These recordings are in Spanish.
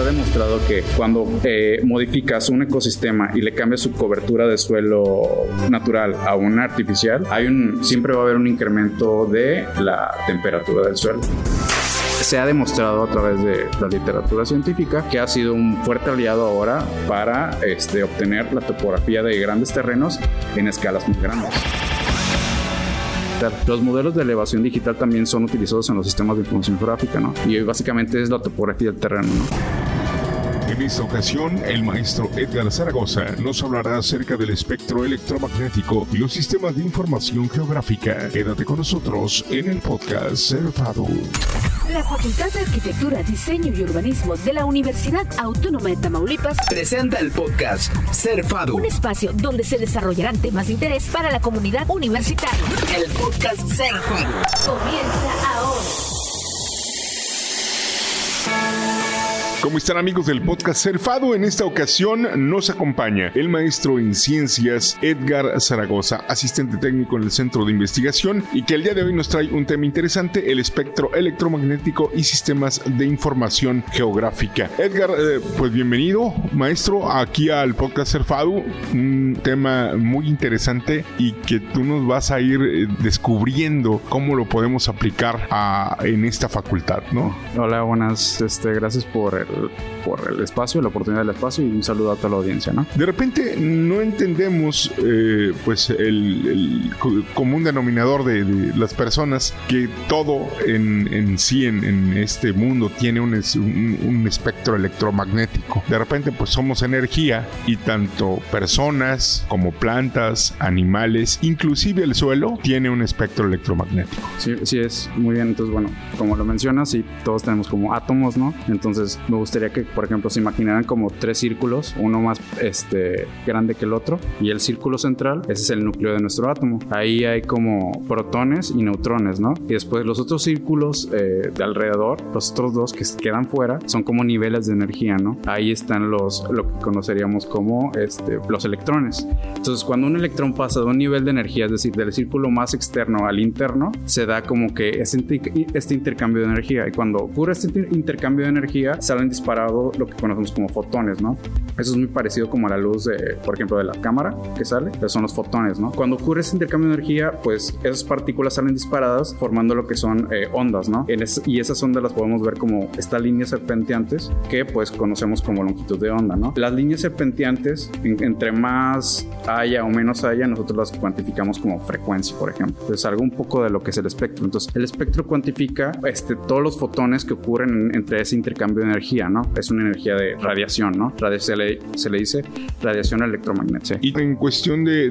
está demostrado que cuando eh, modificas un ecosistema y le cambias su cobertura de suelo natural a una artificial, hay un, siempre va a haber un incremento de la temperatura del suelo se ha demostrado a través de la literatura científica que ha sido un fuerte aliado ahora para este, obtener la topografía de grandes terrenos en escalas muy grandes. Los modelos de elevación digital también son utilizados en los sistemas de información geográfica, ¿no? Y básicamente es la topografía del terreno, ¿no? En esta ocasión, el maestro Edgar Zaragoza nos hablará acerca del espectro electromagnético y los sistemas de información geográfica. Quédate con nosotros en el podcast Cerfado. La Facultad de Arquitectura, Diseño y Urbanismo de la Universidad Autónoma de Tamaulipas presenta el podcast Cerfado, un espacio donde se desarrollarán temas de interés para la comunidad universitaria. El podcast Cerfado comienza ahora. ¿Cómo están amigos del podcast Cerfado? En esta ocasión nos acompaña el maestro en ciencias Edgar Zaragoza, asistente técnico en el Centro de Investigación y que el día de hoy nos trae un tema interesante, el espectro electromagnético y sistemas de información geográfica. Edgar, eh, pues bienvenido maestro aquí al podcast Cerfado, un tema muy interesante y que tú nos vas a ir eh, descubriendo cómo lo podemos aplicar en esta facultad, ¿no? Hola, buenas, este, gracias por por el espacio, la oportunidad del espacio y un saludo a toda la audiencia, ¿no? De repente no entendemos, eh, pues, el, común denominador de, las personas que todo en, sí, en, este mundo, tiene un, un, espectro electromagnético. De repente, pues, somos energía y tanto personas como plantas, animales, inclusive el suelo, tiene un espectro electromagnético. Sí, sí es, muy bien. Entonces, bueno, como lo mencionas, sí, todos tenemos como átomos, ¿no? Entonces, me gustaría que, por ejemplo, se imaginaran como tres círculos, uno más este, grande que el otro, y el círculo central, ese es el núcleo de nuestro átomo. Ahí hay como protones y neutrones, ¿no? Y después los otros círculos eh, de alrededor, los otros dos que quedan fuera, son como niveles de energía, ¿no? Ahí están los, lo que conoceríamos como este, los electrones. Entonces, cuando un electrón pasa de un nivel de energía, es decir, del círculo más externo al interno, se da como que este, intercambio de energía. Y cuando ocurre este intercambio de energía, salen disparado lo que conocemos como fotones, ¿no? Eso es muy parecido como a la luz de, por ejemplo, de la cámara que sale, pero son los fotones, ¿no? Cuando ocurre ese intercambio de energía, pues esas partículas salen disparadas formando lo que son eh, ondas, ¿no? y esas ondas las podemos ver como estas líneas serpenteantes que pues conocemos como longitud de onda, ¿no? Las líneas serpenteantes, entre más haya o menos haya, nosotros las cuantificamos como frecuencia, por ejemplo. Entonces, algo un poco de lo que es el espectro. Entonces, el espectro cuantifica este, todos los fotones que ocurren entre ese intercambio de energía, ¿no? Es una energía de radiación, ¿no? se, le, se le dice radiación electromagnética. Y en cuestión de,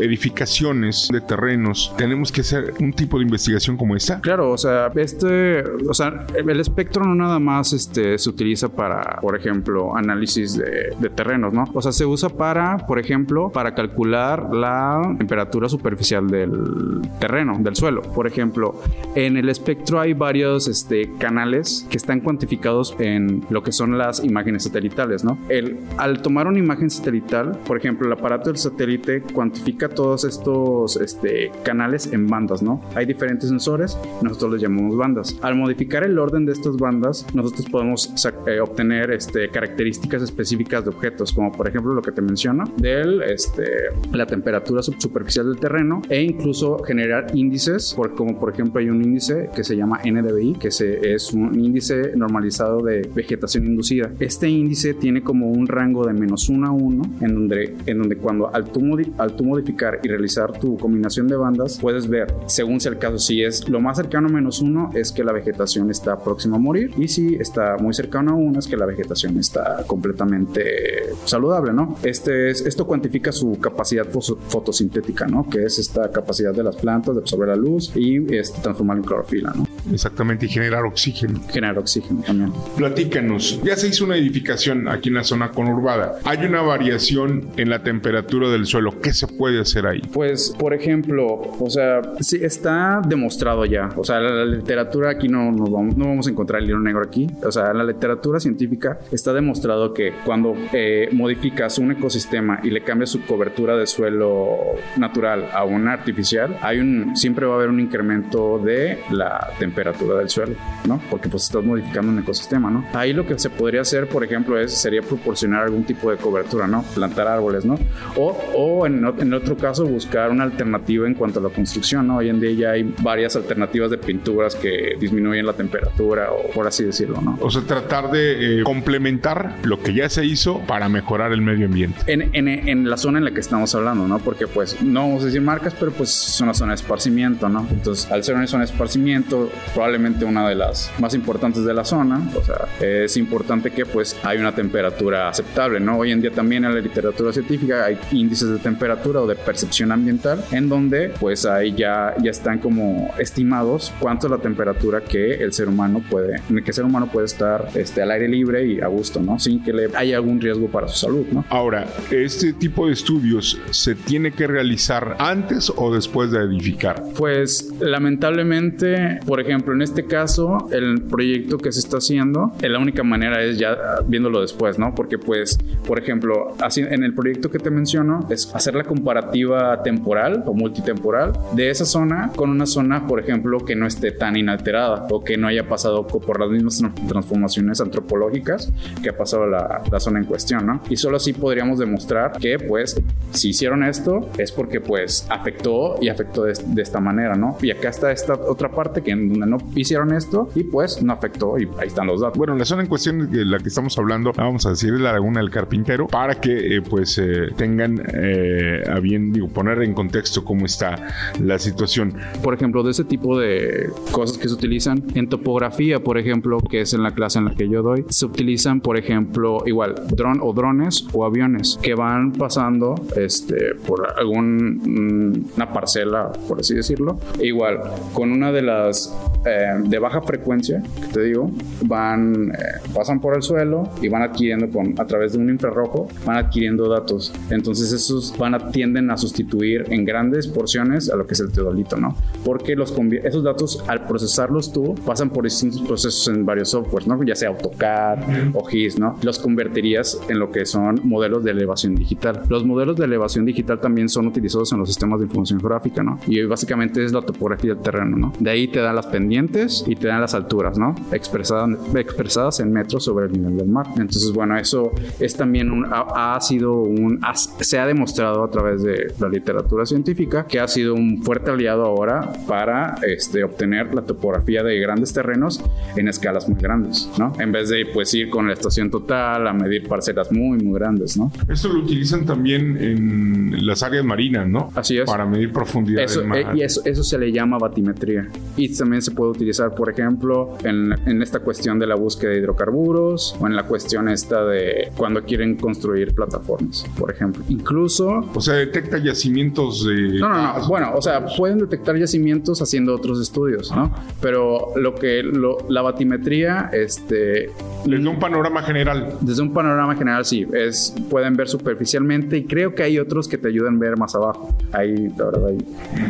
edificaciones, de terrenos, ¿tenemos que hacer un tipo de investigación como esta? Claro, o sea, este, o sea, el espectro no nada más este, se utiliza para, por ejemplo, análisis de, de terrenos, ¿no? O sea, se usa para, por ejemplo, para calcular la temperatura superficial del terreno, del suelo. Por ejemplo, en el espectro hay varios este, canales que están cuantificados en lo que son las imágenes satelitales, ¿no? El, al tomar una imagen satelital, por ejemplo, el aparato del satélite cuantifica todos estos este, canales en bandas, ¿no? Hay diferentes sensores, nosotros les llamamos bandas. Al modificar el orden de estas bandas, nosotros podemos eh, obtener este, características específicas de objetos, como por ejemplo lo que te menciono, del, este, la temperatura superficial del terreno e incluso generar índices, como por ejemplo hay un índice que se llama NDVI, que es un índice normalizado de vegetación inducida. Este índice tiene como un rango de menos 1 a 1, en donde, en donde cuando al tú, modificar y realizar tu combinación de bandas, puedes ver, según sea el caso, si es lo más cercano a menos 1, es que la vegetación está próxima a morir, y si está muy cercano a 1, es que la vegetación está completamente saludable, ¿no? Este es, esto cuantifica su capacidad fotosintética, ¿no? Que es esta capacidad de las plantas de absorber la luz y este, transformar en clorofila, ¿no? Exactamente, y generar oxígeno. Generar oxígeno también. Platícanos, ya se hizo una edificación aquí en la zona conurbada. Hay una variación en la temperatura del suelo. ¿Qué se puede hacer ahí? Pues, por ejemplo, o sea, sí está demostrado ya. O sea, la, literatura aquí no, no, vamos, no vamos a encontrar el libro negro aquí. O sea, la literatura científica está demostrado que cuando eh, modificas un ecosistema y le cambias su cobertura de suelo natural a una artificial, hay un, siempre va a haber un incremento de la temperatura temperatura del suelo, ¿no? Porque pues estás modificando un ecosistema, ¿no? Ahí lo que se podría hacer, por ejemplo, es, sería proporcionar algún tipo de cobertura, ¿no? Plantar árboles, ¿no? O, o en, en otro caso buscar una alternativa en cuanto a la construcción, ¿no? Hoy en día ya hay varias alternativas de pinturas que disminuyen la temperatura o por así decirlo, ¿no? O sea, tratar de eh, complementar lo que ya se hizo para mejorar el medio ambiente. En, en, en, la zona en la que estamos hablando, ¿no? Porque pues no vamos a decir marcas, pero pues es una zona de esparcimiento, ¿no? Entonces, al ser una zona de esparcimiento, probablemente una de las más importantes de la zona, o sea, es importante que pues hay una temperatura aceptable, ¿no? Hoy en día también en la literatura científica hay índices de temperatura o de percepción ambiental en donde pues ahí ya, ya están como estimados cuánto es la temperatura que el ser humano puede, en el que el ser humano puede estar este, al aire libre y a gusto, ¿no? Sin que le haya algún riesgo para su salud, ¿no? Ahora, este tipo de estudios se tiene que realizar antes o después de edificar. Pues lamentablemente, por ejemplo, en este caso, el proyecto que se está haciendo, la única manera es ya viéndolo después, ¿no? Porque pues, por ejemplo, así en el proyecto que te menciono es hacer la comparativa temporal o multitemporal de esa zona con una zona, por ejemplo, que no esté tan inalterada o que no haya pasado por las mismas transformaciones antropológicas que ha pasado la, la zona en cuestión, ¿no? Y solo así podríamos demostrar que pues si hicieron esto es porque pues afectó y afectó de, de, esta manera, ¿no? Y acá está esta otra parte que en donde no hicieron esto y pues no afectó y ahí están los datos. Bueno, la zona en cuestión de la que estamos hablando, vamos a decir, es la laguna del carpintero para que eh, pues eh, tengan eh, a bien, digo, poner en contexto cómo está la situación. Por ejemplo, de ese tipo de cosas que se utilizan en topografía, por ejemplo, que es en la clase en la que yo doy, se utilizan, por ejemplo, igual, dron o drones o aviones que van pasando este, por algún, una parcela, por así decirlo. E igual, con una de las eh, de baja frecuencia, que te digo, van, eh, pasan por el suelo y van adquiriendo con, a través de un infrarrojo, van adquiriendo datos. Entonces esos van a, tienden a sustituir en grandes porciones a lo que es el teodolito, ¿no? Porque los, esos datos, al procesarlos tú, pasan por distintos procesos en varios softwares, ¿no? Ya sea AutoCAD o GIS, ¿no? Los convertirías en lo que son modelos de elevación digital. Los modelos de elevación digital también son utilizados en los sistemas de información geográfica, ¿no? Y básicamente es la topografía del terreno, ¿no? De ahí te dan las pendientes y te dan las alturas, ¿no? Expresadas, expresadas en metros sobre el nivel del mar. Entonces, bueno, eso es también un, ha, ha sido un, ha, se ha demostrado a través de la literatura científica que ha sido un fuerte aliado ahora para este, obtener la topografía de grandes terrenos en escalas muy grandes, ¿no? En vez de pues ir con la estación total a medir parcelas muy, muy grandes, ¿no? Esto lo utilizan también en las áreas marinas, ¿no? Así es. Para medir profundidad eso, del mar. Eh, y eso, eso se le llama batimetría. Y también se puede utilizar, por ejemplo, en, en esta cuestión de la búsqueda de hidrocarburos o en la cuestión esta de cuando quieren construir plataformas, por ejemplo. Incluso... O sea, detecta yacimientos de... No, no, no. Bueno, o sea, pueden detectar yacimientos haciendo otros estudios, ¿no? Pero lo que lo, la batimetría, este... Desde un panorama general. Desde un panorama general, sí. Es, pueden ver superficialmente y creo que hay otros que te ayudan a ver más abajo. Ahí, la verdad, ahí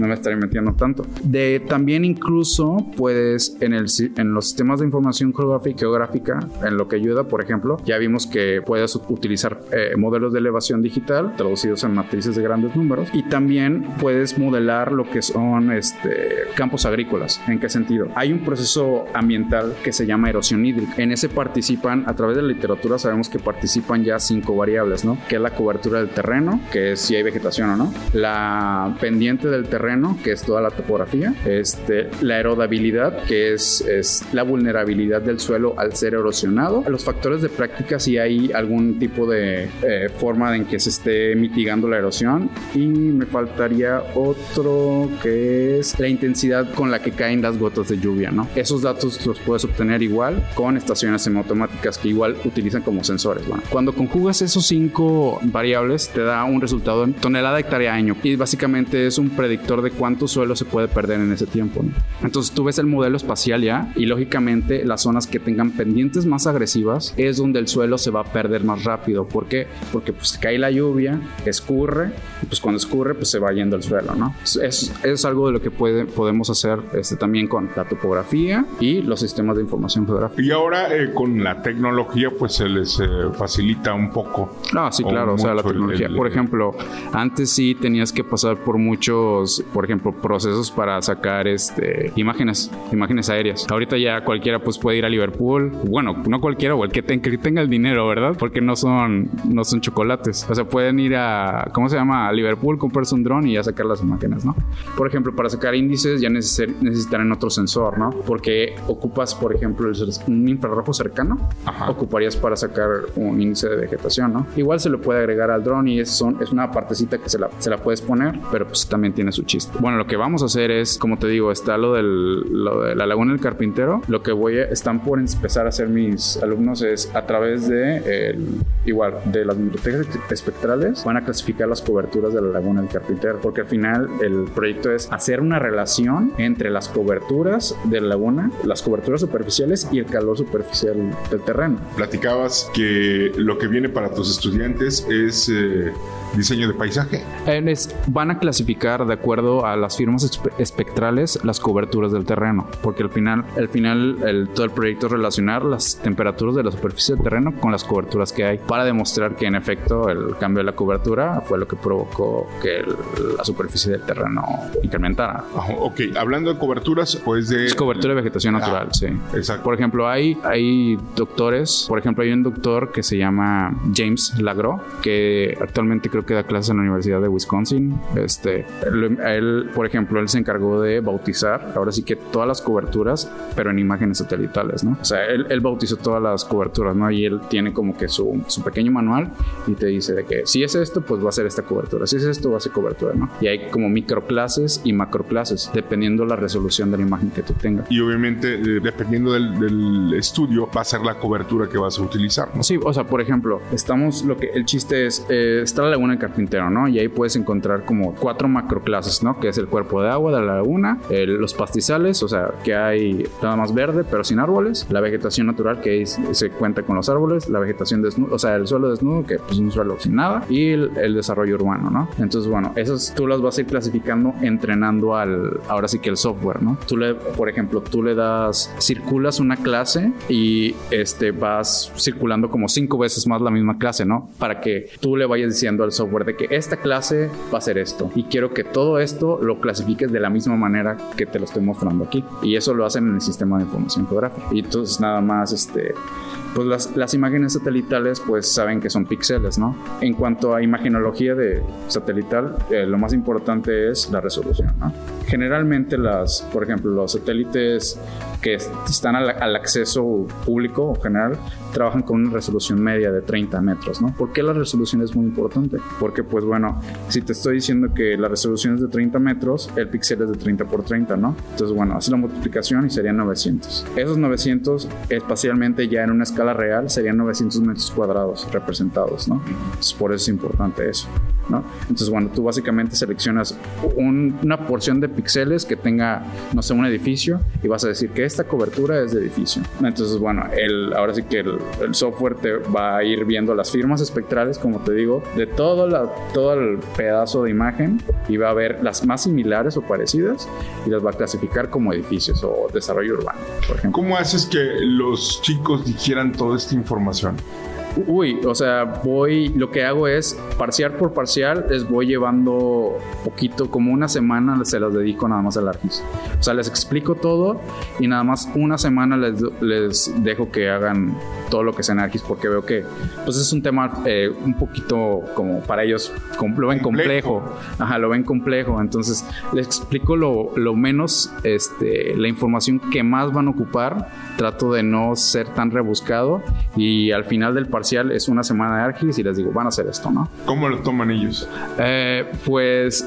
no me estaré metiendo tanto. De, también incluso puedes, en, el, en los sistemas de información geográfica, geográfica, en lo que ayuda, por ejemplo, ya vimos que puedes utilizar eh, modelos de elevación digital traducidos en matrices de grandes números y también puedes modelar lo que son este, campos agrícolas. ¿En qué sentido? Hay un proceso ambiental que se llama erosión hídrica. En ese participan, a través de la literatura sabemos que participan ya cinco variables, ¿no? Que es la cobertura del terreno, que es si hay vegetación o no, la pendiente del terreno, que es toda la topografía, este, la erodabilidad, que es, la vulnerabilidad del suelo al ser erosionado, los factores de práctica si hay algún tipo de eh, forma en que se esté mitigando la erosión y me faltaría otro que es la intensidad con la que caen las gotas de lluvia, ¿no? Esos datos los puedes obtener igual con estaciones semiautomáticas que igual utilizan como sensores. Cuando conjugas esos cinco variables te da un resultado en tonelada hectárea año y básicamente es un predictor de cuánto suelo se puede perder en ese tiempo. Entonces tú ves el modelo espacial ya y lógicamente las zonas que tengan pendientes más agresivas es donde el suelo se va a perder más rápido. ¿Por qué? Porque pues cae la lluvia, escurre y pues cuando escurre pues se va yendo el suelo, ¿no? Es, es algo de lo que puede, podemos hacer este, también con la topografía y los sistemas de información geográfica. Y ahora eh, con la tecnología pues se les eh, facilita un poco. Ah, sí, claro, o, sea, la tecnología. por ejemplo, antes sí tenías que pasar por muchos, por ejemplo, procesos para sacar este imágenes, imágenes aéreas. Ahorita ya cualquiera pues puede ir a Liverpool, bueno, no cualquiera o el que, tenga el dinero, ¿verdad? Porque no son no son chocolates. O sea, pueden ir a ¿cómo se llama? A Liverpool, comprarse un dron y ya sacar las imágenes, ¿no? Por ejemplo, para sacar índices ya necesitarán otro sensor, ¿no? Porque ocupas, por ejemplo, un infrarrojo cercano, ocuparías para sacar un índice de vegetación, ¿no? Igual se lo puede agregar al dron y es, son, es una partecita que se la, se la puedes poner, pero pues también tiene su chiste. Bueno, lo que vamos a hacer es, como te digo, está lo, del, lo de la laguna del carpintero. Lo que voy a, están por empezar a hacer mis alumnos es a través de, el, igual, de las bibliotecas espectrales, van a clasificar las coberturas de la laguna del carpintero, porque al final el proyecto es hacer una relación entre las coberturas de la laguna, las coberturas superficiales y el calor superficial del terreno. Platicabas que lo que viene para tus estudiantes es eh, diseño de paisaje. van a clasificar de acuerdo a las firmas espectrales las coberturas del terreno, porque al final, al final el, todo el proyecto es relacionar las temperaturas de la superficie del terreno con las coberturas que hay para demostrar que en efecto el cambio de la cobertura fue lo que provocó que la superficie del terreno incrementara. ok, hablando de coberturas, pues de... Es cobertura de vegetación natural, sí. Exacto. Por ejemplo, hay, hay doctores, por ejemplo, hay un doctor que se llama James Lagro, que actualmente creo que da clases en la Universidad de Wisconsin. Este, él, por ejemplo, él se encargó de bautizar, ahora sí que todas las coberturas, pero en imágenes satelitales, ¿no? O sea, él, él bautizó todas las coberturas, ¿no? Y él tiene como que su, su, pequeño manual y te dice de que si es esto, pues va a ser esta cobertura, si es esto, va a ser cobertura, ¿no? Y hay como microclases y macroclases, dependiendo la resolución de la imagen que tú tengas. Y obviamente, eh, dependiendo del, del, estudio, va a ser la cobertura que vas a utilizar, ¿no? Sí, o sea, por ejemplo, estamos, lo que el chiste es, eh, está la laguna el carpintero, ¿no? Y ahí puedes encontrar como cuatro macroclases, ¿no? Que es el cuerpo de agua de la laguna, los pastizales, o sea, que hay nada más verde, pero sin árboles, la vegetación natural, que se cuenta con los árboles, la vegetación desnuda, o sea, el suelo desnudo, que pues un suelo sin nada, y el, desarrollo urbano, ¿no? Entonces, bueno, esos tú las vas a ir clasificando entrenando al, ahora sí que el software, ¿no? Tú le, por ejemplo, tú le das, circulas una clase y este vas circulando como cinco veces más la misma clase, ¿no? Para que tú le vayas diciendo al software de que esta clase va a ser esto y quiero que todo esto lo clasifiques de la misma manera que te lo estoy mostrando aquí. Y eso lo hacen en el sistema de información geográfica. Y entonces nada más este pues las, las, imágenes satelitales pues saben que son píxeles, ¿no? En cuanto a imagenología de satelital, eh, lo más importante es la resolución, ¿no? Generalmente las, por ejemplo, los satélites que están al, acceso público o general trabajan con una resolución media de 30 metros, ¿no? ¿Por qué la resolución es muy importante? Porque pues bueno, si te estoy diciendo que la resolución es de 30 metros, el píxel es de 30 por 30, ¿no? Entonces bueno, hace la multiplicación y serían 900. Esos 900 espacialmente ya en una escala la real serían 900 metros cuadrados representados, ¿no? Entonces, por eso es importante eso, ¿no? Entonces, bueno, tú básicamente seleccionas una porción de píxeles que tenga, no sé, un edificio y vas a decir que esta cobertura es de edificio. Entonces, bueno, el, ahora sí que el, software te va a ir viendo las firmas espectrales, como te digo, de todo, la, todo el pedazo de imagen y va a ver las más similares o parecidas y las va a clasificar como edificios o desarrollo urbano, por ejemplo. ¿Cómo haces que los chicos dijeran toda esta información? Uy, o sea, voy, lo que hago es parcial por parcial, les voy llevando poquito, como una semana se los dedico nada más al ARGIS. O sea, les explico todo y nada más una semana les, les dejo que hagan todo lo que sea en ARGIS porque veo que pues es un tema eh, un poquito como para ellos lo ven complejo. Ajá, lo ven complejo. Entonces les explico lo, lo menos, este, la información que más van a ocupar. Trato de no ser tan rebuscado y al final del partido es una semana de ARGIS y les digo, van a hacer esto, ¿no? ¿Cómo lo toman ellos? Eh, pues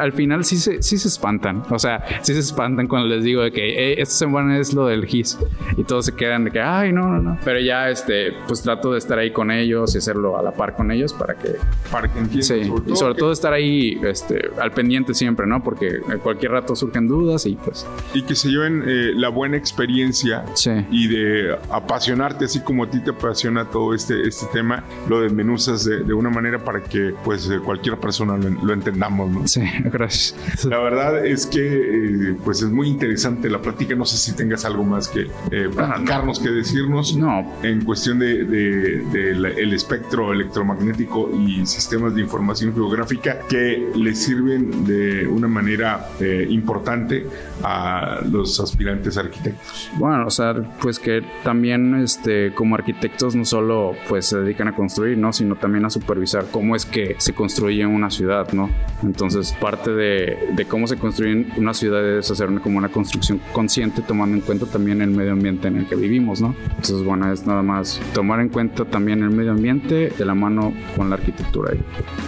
al final sí se, sí se espantan. O sea, sí se espantan cuando les digo de que esta semana es lo del GIS y todos se quedan de que, ay, no, no, no. Pero ya ya, este, pues trato de estar ahí con ellos y hacerlo a la par con ellos para que... Para que entiendan. Sí, y sobre que- todo estar ahí este, al pendiente siempre, ¿no? Porque en cualquier rato surgen dudas y pues... Y que se lleven eh, la buena experiencia Sí. y de apasionarte así como a ti te apasiona todo este, este tema, lo desmenuzas de, de una manera para que pues eh, cualquier persona lo, lo entendamos, ¿no? Sí, gracias. La verdad es que eh, pues es muy interesante la plática. No sé si tengas algo más que eh, platicarnos, que decirnos. No. En cuestión de, de- de la- el espectro electromagnético y sistemas de información geográfica que le sirven de una manera eh, importante a los aspirantes arquitectos. Bueno, o sea, pues que también este, como arquitectos no solo pues se dedican a construir, ¿no? Sino también a supervisar cómo es que se construye una ciudad, ¿no? Entonces, parte de, de cómo se construye una ciudad es hacer una, como una construcción consciente, tomando en cuenta también el medio ambiente en el que vivimos, ¿no? Entonces, bueno, es nada más tomar en cuenta también el medio ambiente de la mano con la arquitectura.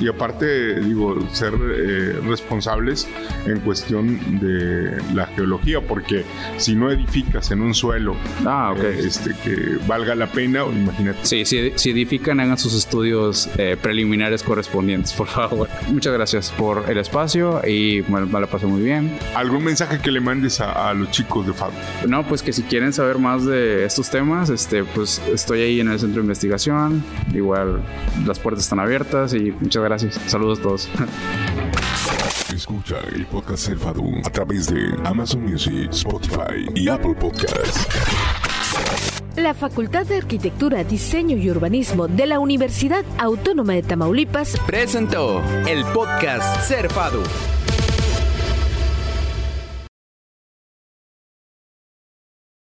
Y aparte, digo, ser eh, responsables en cuestión de la geología, porque si no edificas en un suelo Ah, ok. eh, este, que valga la pena, imagínate. Sí, si, si edifican, hagan sus estudios eh, preliminares correspondientes, por favor. Muchas gracias por el espacio y me, me la pasé muy bien. ¿Algún mensaje que le mandes a, a los chicos de FAB? No, pues que si quieren saber más de estos temas, este, pues estoy ahí en el centro de investigación. Igual las puertas están abiertas y muchas gracias. Saludos a todos. Escucha el podcast Serfadum a través de Amazon Music, Spotify y Apple Podcasts. La Facultad de Arquitectura, Diseño y Urbanismo de la Universidad Autónoma de Tamaulipas Presentó el podcast Ser Fado.